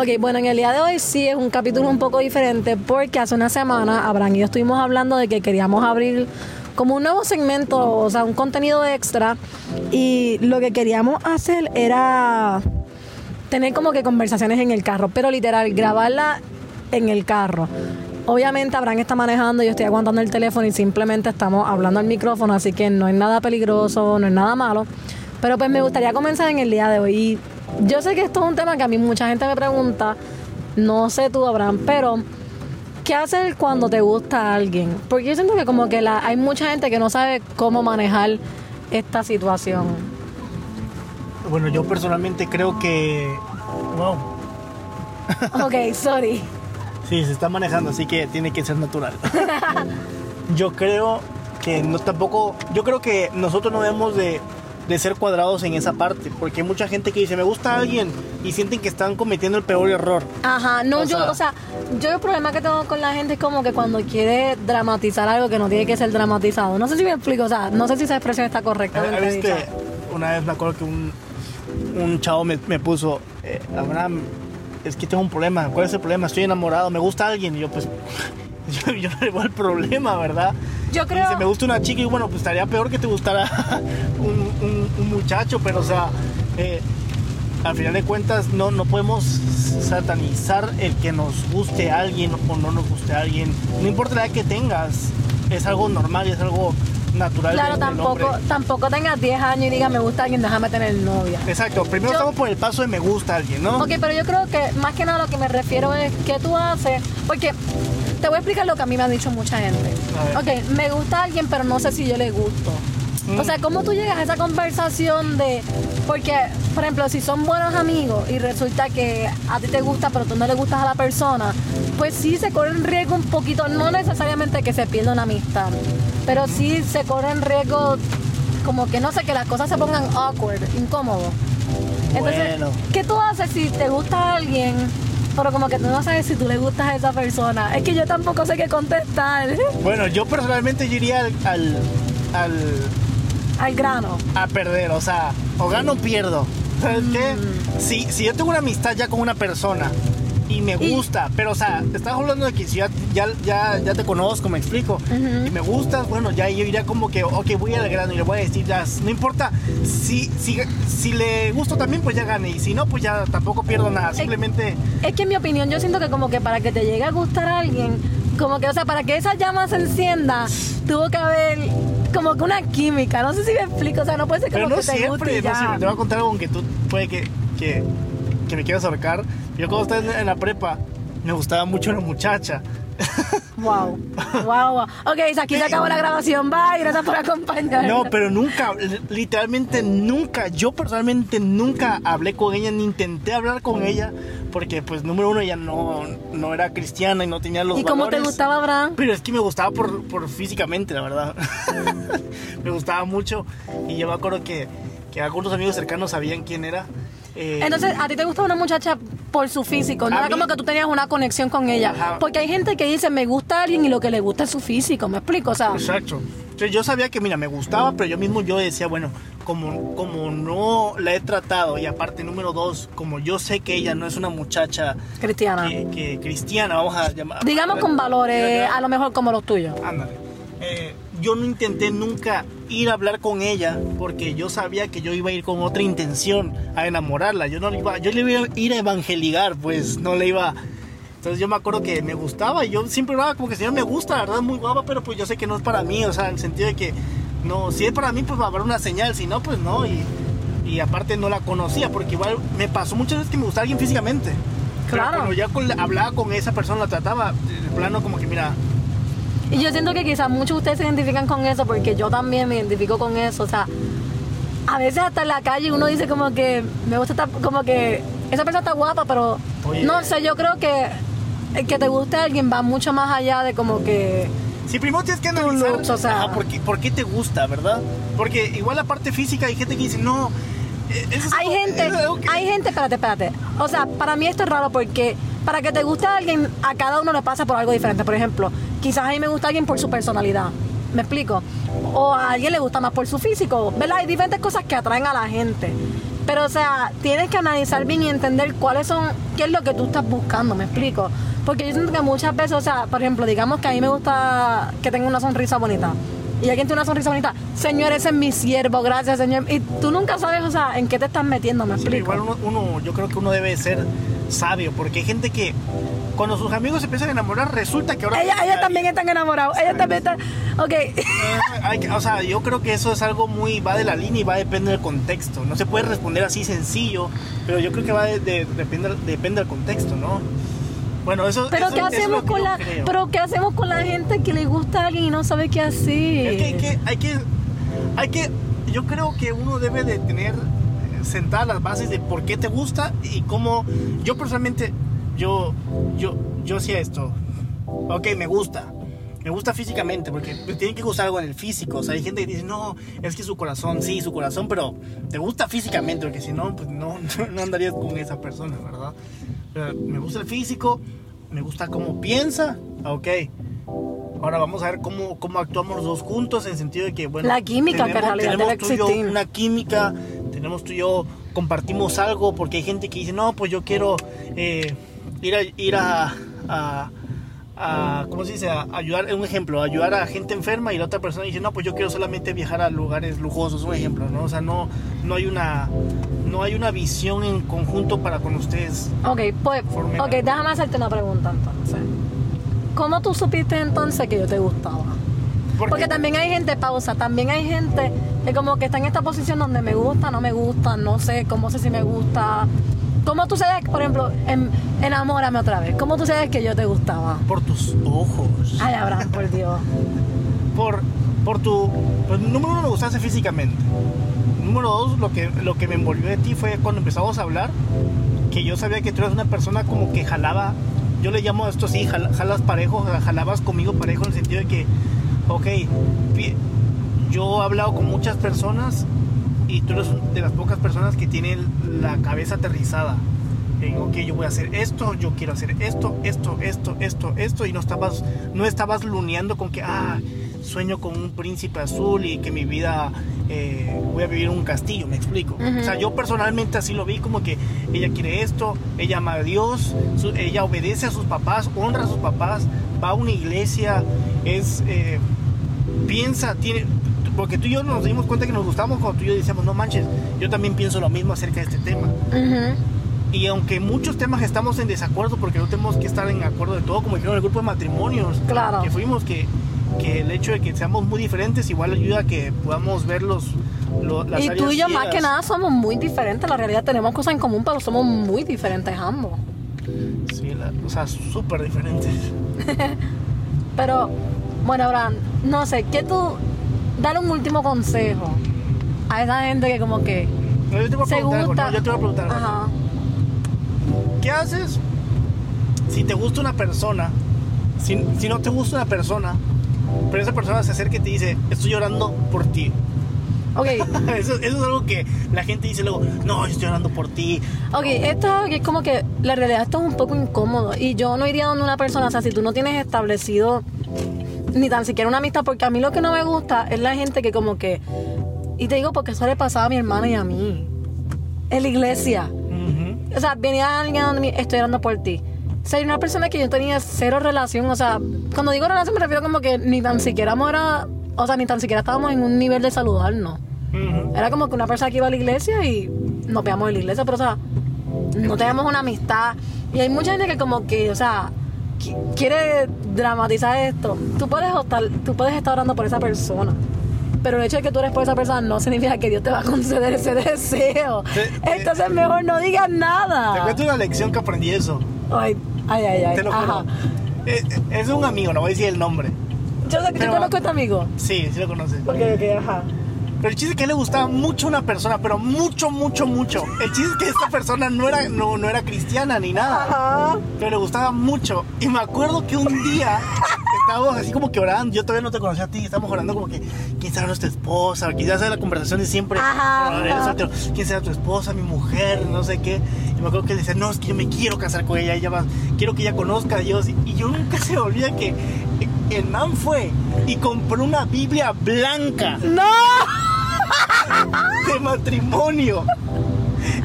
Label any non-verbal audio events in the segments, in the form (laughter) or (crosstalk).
Ok, bueno, en el día de hoy sí es un capítulo un poco diferente porque hace una semana Abraham y yo estuvimos hablando de que queríamos abrir como un nuevo segmento, o sea, un contenido extra y lo que queríamos hacer era tener como que conversaciones en el carro, pero literal, grabarla en el carro. Obviamente Abraham está manejando, yo estoy aguantando el teléfono y simplemente estamos hablando al micrófono, así que no es nada peligroso, no es nada malo. Pero pues me gustaría comenzar en el día de hoy. Yo sé que esto es un tema que a mí mucha gente me pregunta, no sé tú Abraham, pero ¿qué hacer cuando te gusta alguien? Porque yo siento que como que la, hay mucha gente que no sabe cómo manejar esta situación. Bueno, yo personalmente creo que... Wow. (laughs) Ok, sorry. Sí, se está manejando, así que tiene que ser natural. (laughs) yo creo que no tampoco... Yo creo que nosotros no debemos de, de ser cuadrados en esa parte, porque hay mucha gente que dice, me gusta alguien, y sienten que están cometiendo el peor error. Ajá, no, O yo, sea- o sea, yo el problema que tengo con la gente es como que cuando quiere dramatizar algo que no tiene que ser dramatizado. No sé si me explico, o sea, no sé si esa expresión está A dicha. este, una vez me acuerdo que un, un chavo me, me puso, eh, Abraham, es que tengo un problema. ¿Cuál es el problema? Estoy enamorado, me gusta alguien. Y yo, pues, yo, yo no le veo el problema, ¿verdad? Yo Y creo... Dice, me gusta una chica y bueno, pues estaría peor que te gustara (laughs) un, un- un muchacho, pero o sea, eh, al final de cuentas no, no podemos satanizar el que nos guste a alguien o no nos guste a alguien. No importa la edad que tengas, es algo normal y es algo natural. Claro, tampoco, tampoco tengas 10 años y digas, me gusta alguien, déjame tener novia. Exacto, primero Yo- estamos por el paso de me gusta alguien, ¿no? Ok, pero yo creo que más que nada lo que me refiero es qué tú haces, porque te voy a explicar lo que a mí me han dicho mucha gente. A Ok, me gusta alguien, pero no sé si yo le gusto. O sea, ¿cómo tú llegas a esa conversación de... Porque, por ejemplo, si son buenos amigos y resulta que a ti te gusta, pero tú no le gustas a la persona, pues sí se corre en riesgo un poquito, no necesariamente que se pierda una amistad, pero sí se corre en riesgo como que, no sé, que las cosas se pongan awkward, incómodo. Entonces, Bueno. ¿qué tú haces si te gusta alguien, pero como que tú no sabes si tú le gustas a esa persona? Es que yo tampoco sé qué contestar. (laughs) Bueno, yo personalmente yo iría al, al, al- Al grano. a perder, o sea, o gano o pierdo. ¿Sabes qué? Mm. Si, si yo tengo una amistad ya con una persona y me Y- gusta, pero o sea, estás hablando de que si ya, ya, ya, ya te conozco, me explico, Ujú. y me gustas, bueno, ya yo iría como que, ok, voy al grano y le voy a decir, ya, no importa, si, si, si le gusto también, pues ya gane, y si no, pues ya tampoco pierdo nada, simplemente... Es que en mi opinión yo siento que como que para que te llegue a gustar a alguien, como que, o sea, para que esa llama se encienda, tuvo que haber como que una química. No sé si me explico, o sea, no puede ser como Pero no que te guste siempre, y no ya. siempre. Te voy a contar algo que tú puede que, que, que me quieras ahorcar. Yo cuando estaba en, la prepa, me gustaba mucho una muchacha. (laughs) Wow, wow, wow. Ok, aquí se acabó la grabación. Bye, gracias por acompañarnos. No, pero nunca, li- literalmente nunca, yo personalmente nunca hablé con ella, ni intenté hablar con ella, porque pues número uno ella no, no era cristiana y no tenía los ¿Y cómo te gustaba Abraham? Pero es que me gustaba por, por físicamente, la verdad. (laughs) me gustaba mucho y yo me acuerdo que, que algunos amigos cercanos sabían quién era. Eh, Entonces, a ti te gustaba una muchacha por su físico, no era mí- como que tú tenías una conexión con ella. Ajá. Porque hay gente que dice, me gusta alguien y lo que le gusta es su físico, ¿me explico? O sea, Exacto. Entonces yo sabía que, mira, me gustaba, pero yo mismo yo decía, bueno, como, como no la he tratado y aparte, número dos, como yo sé que ella no es una muchacha cristiana. que, que cristiana, vamos a llamar. Digamos con valores, a lo mejor como los tuyos. Ándale. Eh, yo no intenté nunca ir a hablar con ella porque yo sabía que yo iba a ir con otra intención a enamorarla. Yo no le iba, yo le iba a ir a evangelizar, pues no le iba. Entonces yo me acuerdo que me gustaba y yo siempre hablaba como que señor me gusta, la verdad es muy guapa, pero pues yo sé que no es para mí, o sea, en el sentido de que no, si es para mí pues va a haber una señal, si no pues no y, y aparte no la conocía porque igual me pasó muchas veces que me gustaba alguien físicamente. Pero Claro. cuando ya con- hablaba con esa persona, la trataba, de plano como que mira, Y yo siento que quizás muchos de ustedes se identifican con eso, porque yo también me identifico con eso. O sea, a veces hasta en la calle uno dice como que me gusta estar, como que esa persona está guapa, pero Oye. no sé, yo creo que el que te guste a alguien va mucho más allá de como que Si primero tienes que analizar looks, o sea. por, qué, por qué te gusta, ¿verdad? Porque igual la parte física hay gente que dice, no, eh, eso es hay algo- gente, es que- hay gente, espérate, espérate. O sea, para mí esto es raro porque para que te guste a alguien, a cada uno le pasa por algo diferente. Por ejemplo, quizás a mí me gusta alguien por su personalidad. ¿Me explico? O a alguien le gusta más por su físico. ¿Verdad? Hay diferentes cosas que atraen a la gente. Pero, o sea, tienes que analizar bien y entender cuáles son, qué es lo que tú estás buscando, ¿me explico? Porque yo siento que muchas veces, o sea, por ejemplo, digamos que a mí me gusta que tenga una sonrisa bonita. Y alguien tiene una sonrisa bonita, Señor, ese es mi siervo, gracias, Señor. Y tú nunca sabes, o sea, en qué te estás metiendo, ¿me Sí, explico? igual uno, uno- yo creo que uno debe ser sabio, porque hay gente que cuando sus amigos se empiezan a enamorar, resulta que ahora... Ella, ella también están enamorados, ella también está... Ok, Eh, hay que- o sea, yo creo que eso es algo muy, va de la línea y va a depender del contexto. No se puede responder así sencillo, pero yo creo que va de, de- depende, depende del contexto, ¿no? Bueno, eso pero eso- ¿qué hacemos lo que con la... creo. Pero ¿qué hacemos con la gente que le gusta a alguien y no sabe qué hacer? Es que hay que, hay que, hay que, yo creo que uno debe de tener sentadas las bases de por qué te gusta y cómo, yo personalmente, yo, yo, yo hacía esto, ok, me gusta, me gusta físicamente, porque tiene que gustar algo en el físico, o sea, hay gente que dice, no, es que su corazón, sí, su corazón, pero te gusta físicamente, porque si no, pues no, (laughs) no andarías con esa persona, ¿verdad? Pero me gusta el físico, me gusta cómo piensa, ok. Ahora vamos a ver cómo, cómo actuamos los dos juntos en el sentido de que, bueno... La química que tenemos debe tú y yo una química, tenemos tú y yo, compartimos algo, porque hay gente que dice, no, pues yo quiero eh, ir a... Ir a, a- a- ¿Cómo se dice? A ayudar, un ejemplo, ayudar a gente enferma y la otra persona dice, no, pues yo quiero solamente viajar a lugares lujosos, un ejemplo, ¿no? O sea, no, no hay una... No hay una visión en conjunto para con ustedes. Ok, pues, ok, déjame hacerte una pregunta entonces. ¿Cómo tú supiste entonces que yo te gustaba? Porque también hay gente, pausa, también hay gente que como que está en esta posición donde me gusta, no me gusta, no sé, cómo sé si me gusta. ¿Cómo tú sabes, por ejemplo, en, enamórame otra vez? ¿Cómo tú sabes que yo te gustaba? Por tus ojos. Ay, Abraham, por Dios. por, por tu... Pues, número uno, me gustaste físicamente. Número dos, lo que, lo que me envolvió de ti fue cuando empezamos a hablar, que yo sabía que tú eras una persona como que jalaba, yo le llamo a esto así, jala- jalas parejo, jalabas conmigo parejo en el sentido de que, ok, yo he hablado con muchas personas y tú eres de las pocas personas que tienen la cabeza aterrizada. En, ok, yo voy a hacer esto, yo quiero hacer esto, esto, esto, esto, esto, y no estabas, no estabas luneando con que, ah, sueño con un príncipe azul y que mi vida eh, voy a vivir en un castillo, me explico. Ujú. O sea, yo personalmente así lo vi como que ella quiere esto, ella ama a Dios, su- ella obedece a sus papás, honra a sus papás, va a una iglesia, es, eh, piensa, tiene, porque tú y yo nos dimos cuenta que nos gustamos cuando tú y yo decíamos, no manches, yo también pienso lo mismo acerca de este tema. Y aunque muchos temas estamos en desacuerdo, porque no tenemos que estar en acuerdo de todo, como dijeron el grupo de matrimonios Claro. que fuimos, que, que el hecho de que seamos muy diferentes igual ayuda a que podamos ver los, lo- las Y tú y yo más que nada somos muy diferentes. La realidad tenemos cosas en común, pero somos muy diferentes ambos. Sí, la- o sea, súper diferentes. (laughs) Pero, bueno, Abraham, no sé, ¿qué tú... Dale un último consejo a esa gente que como que No, yo te voy a se preguntar algo, gusta... no, yo te voy a preguntar algo. Ajá. ¿Qué haces si te gusta una persona? Si, si no te gusta una persona, pero esa persona se acerca y te dice, estoy llorando por ti. Ok, (laughs) Eso, eso es algo que la gente dice luego, no, estoy llorando por ti. ok, esto es algo que es como que la realidad esto es un poco incómodo y yo no iría donde una persona, o sea, si tú no tienes establecido ni tan siquiera una amistad, porque a mí lo que no me gusta es la gente que como que, y te digo porque eso le pasaba a mi hermana y a mí, en la iglesia. O sea, venía alguien donde me estoy orando por ti. O sea, hay una persona que yo tenía cero relación, o sea, cuando digo relación me refiero como que ni tan siquiera era, o sea, ni tan siquiera estábamos en un nivel de saludarnos. Ujú. Era como que una persona que iba a la iglesia y nos veamos en la iglesia, pero o sea, no teníamos una amistad. Y hay mucha gente que como que, o sea, qui- quiere dramatizar esto. Tú puedes estar, tú puedes estar orando por esa persona. Pero el hecho de que tú eres por esa persona no significa que Dios te va a conceder ese (laughs) deseo. Entonces mejor no digas Te nada. cuento una lección que aprendí eso. Ay, ay, ay, ay. Te lo Ajá. juro. Eh, eh, Es un amigo, no voy a decir el nombre. Yo sé que conozco a este amigo. Sí, sí lo conoces. Ok, ok, ajá. Pero el chiste es que a él le gustaba mucho una persona, pero mucho, mucho, mucho. El chiste es que esta persona no era, no, no era cristiana ni nada. Ajá. pero le gustaba mucho. Y me acuerdo que un día estábamos así como que orando. Yo todavía no te conocía a ti. Estábamos orando como que, ¿quién será nuestra esposa? Quizás sea la conversación de siempre. Ajá, ¿Quién será tu esposa, mi mujer? No sé qué. Y me acuerdo que él decía, no, es que yo me quiero casar con ella. ella va, quiero que ella conozca a Dios. Y yo nunca se me olvida que el man fue y compró una Biblia blanca ¡No! De matrimonio.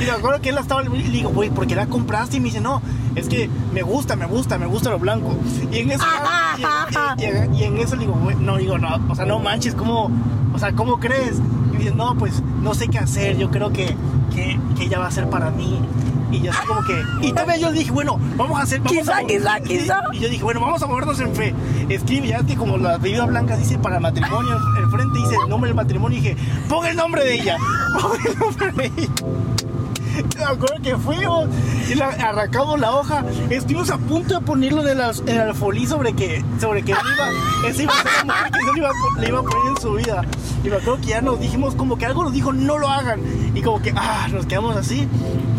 Y me acuerdo que él la estaba. Y le digo, güey, ¿por qué la compraste? Y me dice, no, es que me gusta, me gusta, me gusta lo blanco. Y en eso. y, en eso le digo, güey, no, digo, no, o sea, no manches, ¿cómo, o sea, ¿cómo crees? Y me dice, no, pues no sé qué hacer, yo creo que, que, que ella va a ser para mí. Y yo así como que. Y también yo dije, bueno, vamos a hacer. Vamos Quizá, a, quizá, y- quizá. Y yo dije, bueno, vamos a movernos en fe. Escribe, ya que como la bebida blanca dice para matrimonio, el frente dice el nombre del matrimonio. Y dije, pon el nombre de ella. (laughs) Pon el nombre de ella. (laughs) Me acuerdo que fuimos y arrancamos la hoja. Estuvimos a punto de ponerlo en el, alfolí sobre que, sobre que iba, esa iba a ser la mujer que él iba, le iba a poner en su vida. Y me acuerdo que ya nos dijimos, como que algo nos dijo, no lo hagan. Y como que, ah, nos quedamos así.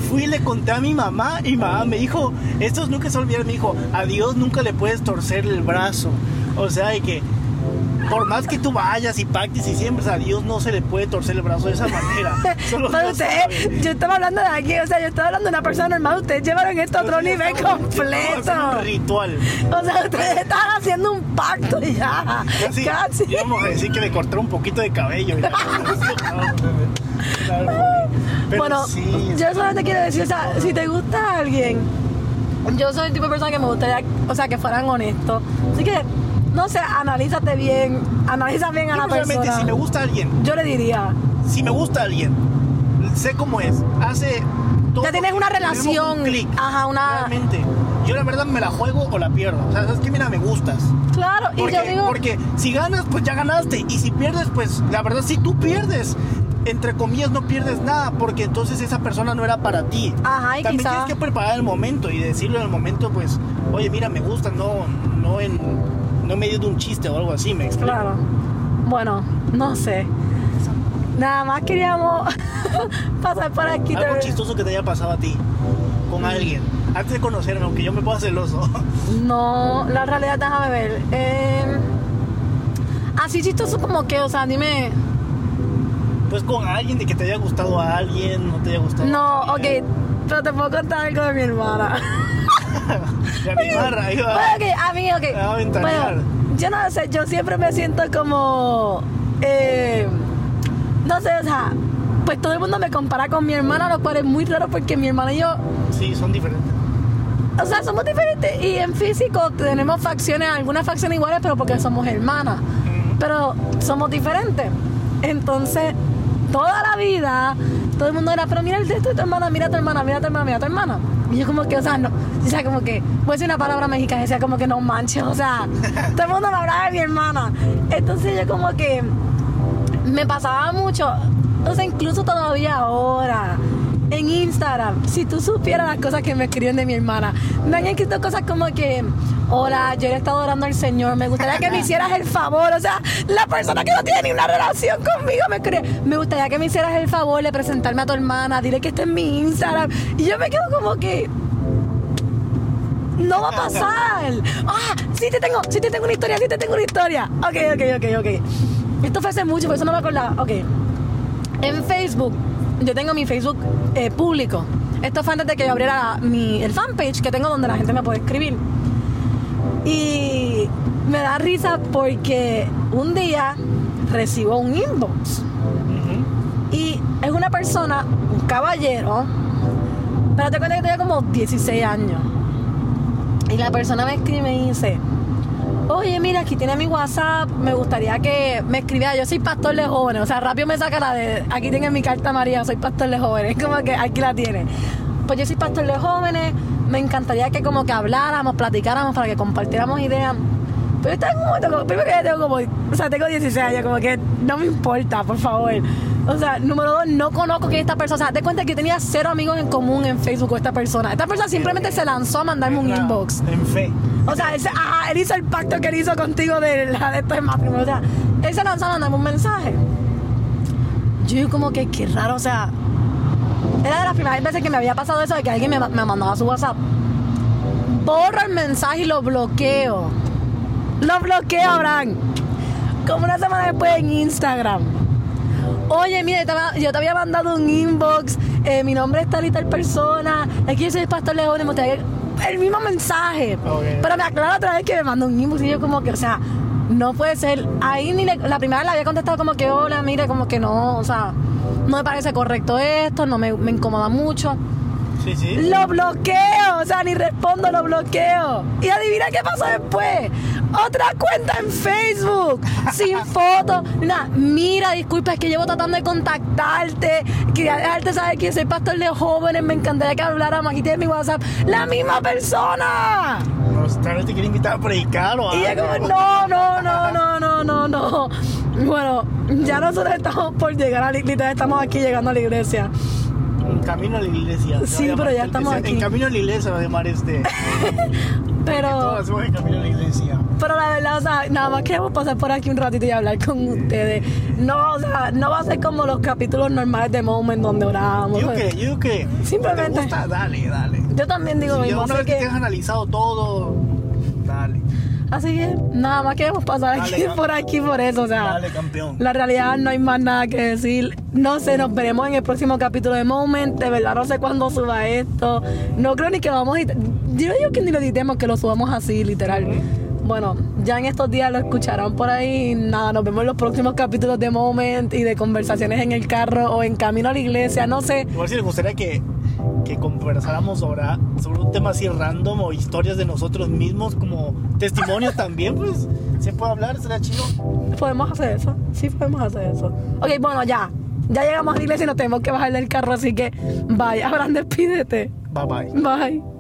Fui y le conté a mi mamá y mi mamá me dijo, esto nunca se olvida, me dijo, a Dios nunca le puedes torcer el brazo. O sea, y que por más que tú vayas y pactes y siempre, a Dios no se le puede torcer el brazo de esa manera. (laughs) Solo Pero usted, yo estaba hablando de aquí, o sea, yo estaba hablando de una persona normal, ustedes llevaron esto a otro nivel completo. un ritual. O sea, ustedes estaban haciendo un pacto ya. Casi, Casi. íbamos a decir que le cortó un poquito de cabello. y la- Pero bueno, sí, yo solamente quiero decir, o sea, si te gusta alguien, yo soy el tipo de persona que me gustaría, o sea, que fueran honestos. Así que, no sé, analízate bien, analiza bien a la persona. si me gusta alguien, Yo le diría, si me gusta alguien, sé cómo es, hace todo. Ya tienes una tenemos un relación, clic, ajá, una- Realmente. Yo la verdad me la juego o la pierdo. O sea, sabes que mira, me gustas. claro, y Porque, yo digo, porque si ganas, pues ya ganaste. Y si pierdes, pues la verdad, si tú pierdes, entre comillas, no pierdes nada. Porque entonces esa persona no era para ti. Ajá, y También quizá- tienes que preparar el momento y decirlo en el momento, pues, oye, mira, me gusta, no, no en, no en medio de un chiste o algo así, me explico. claro. Bueno, no sé. Nada más queríamos (laughs) pasar por aquí. Algo te- chistoso que te haya pasado a ti, con alguien, antes de conocerme, aunque yo me pueda celoso. (laughs) No, la realidad, déjame ver. Eh, así chistoso como que, o sea, dime. pues con alguien, de que te haya gustado a alguien, no te haya gustado. No, a ok, pero te puedo contar algo de mi hermana. (laughs) (laughs) Barra, ahí va. Bueno, ok, a mí, a. Bueno, yo no sé, yo siempre me siento como. eh, no sé, o sea, pues todo el mundo me compara con mi hermana, lo cual es muy raro porque mi hermana y yo, Sí, son diferentes. o sea, somos diferentes y en físico tenemos facciones, algunas facciones iguales, pero porque somos hermanas. Pero somos diferentes. Entonces, toda la vida, todo el mundo era, pero mira el texto de tu hermana, mira a tu hermana, mira a tu hermana, mira a tu hermana. Y yo como que, o sea, no, o sea, como que, voy a decir una palabra mexicana, decía como que no manches, o sea, (laughs) todo el mundo me hablaba de mi hermana. Entonces yo como que me pasaba mucho, o sea, incluso todavía ahora, en Instagram, si tú supieras las cosas que me escriben de mi hermana, me han escrito cosas como que, hola, yo he estado orando al Señor, me gustaría que me (laughs) hicieras el favor, o sea, la persona que no tiene ni una relación conmigo me escribe, me gustaría que me hicieras el favor de presentarme a tu hermana, dile que esté en mi Instagram, y yo me quedo como que, no va a pasar. Ah, sí te tengo, sí te tengo una historia, sí te tengo una historia. Ok, ok, ok, ok. Esto fue hace mucho, por eso no me acordaba. Ok. En Facebook, yo tengo mi Facebook eh, público. Esto fue antes de que yo abriera mi, el fanpage que tengo donde la gente me puede escribir. Y me da risa porque un día recibo un inbox. Y es una persona, un caballero, pero te cuenta que tenía como 16 años. Y la persona me escribe y me dice, oye, mira, aquí tiene mi WhatsApp, me gustaría que me escribiera, yo soy pastor de jóvenes, o sea, rápido me saca la de, aquí tiene mi carta María, soy pastor de jóvenes, (laughs) como que aquí la tiene. Pues yo soy pastor de jóvenes, me encantaría que como que habláramos, platicáramos para que compartiéramos ideas. Pero está en un momento, como- primero que ya tengo como, o sea, tengo 16 años, como que no me importa, por favor. O sea, número dos, no conozco que esta persona, o sea, te cuenta que yo tenía cero amigos en común en Facebook con esta persona. Esta persona simplemente se lanzó a mandarme un inbox. En fe. O sea, él, se- ajá, él hizo el pacto que él hizo contigo de la de esto de matrimonio. O sea, él se lanzó a mandarme un mensaje. Yo como que, qué raro, o sea, era de las primeras veces que me había pasado eso de que alguien me, me mandaba su WhatsApp. Borro el mensaje y lo bloqueo. Lo bloqueo, Abraham. Como una semana después en Instagram. Oye, mira, yo te había- mandado un inbox. eh, mi nombre es tal y tal persona. Aquí yo soy el pastor León. El mismo mensaje. Pero me aclara otra vez que me mandó un inbox y yo, como que, o sea, no puede ser. Ahí ni le- la primera le había contestado como que, hola, mire, como que no, o sea, no me parece correcto esto, no me, me incomoda mucho. Sí, sí. Lo bloqueo, o sea, ni respondo, lo bloqueo. Y adivina qué pasó después. Otra cuenta en Facebook, sin foto. Nada, mira, disculpa, es que llevo tratando de contactarte. Quería dejarte saber que soy pastor de jóvenes. Me encantaría que habláramos. Aquí tienes mi WhatsApp. ¡La misma persona! Tal vez te quiere invitar a predicar o Y ella algo. como, no, no, no, no, no, no, no. Bueno, ya nosotros estamos por llegar a la iglesia, estamos aquí llegando a la iglesia. En camino a la iglesia. Sí, llamar pero ya el- estamos en aquí. camino a la iglesia se va a llamar este. (laughs) Pero... Todos hacemos en camino a la iglesia. Pero la verdad, o sea, nada más queremos pasar por aquí un ratito y hablar con ustedes. No, o sea, no va a ser como los capítulos normales de Moment donde oramos. Yo que, yo que. Simplemente- ¿Te gusta? Dale, dale. Yo también digo lo Si mismo, una vez que que, tengas analizado todo, dale. así que nada más queremos pasar Dale, aquí por aquí por eso, o sea. Dale, campeón. La realidad no hay más nada que decir. No sé, nos veremos en el próximo capítulo de Moment. De verdad no sé cuándo suba esto. No creo ni que vamos a. Yo digo que ni lo editemos, que lo subamos así, literal. Bueno, ya en estos días lo escucharán por ahí. Nada, nos vemos en los próximos capítulos de Moment y de conversaciones en el carro o en camino a la iglesia. No sé. Igual si les gustaría que, que conversáramos sobre, sobre un tema así random o historias de nosotros mismos, como testimonios también, pues se puede hablar, será chido. Podemos hacer eso. Sí, podemos hacer eso. Ok, bueno, ya. Ya llegamos a la iglesia y nos tenemos que bajar del carro, así que bye. Abraham, despídete. Bye bye. Bye.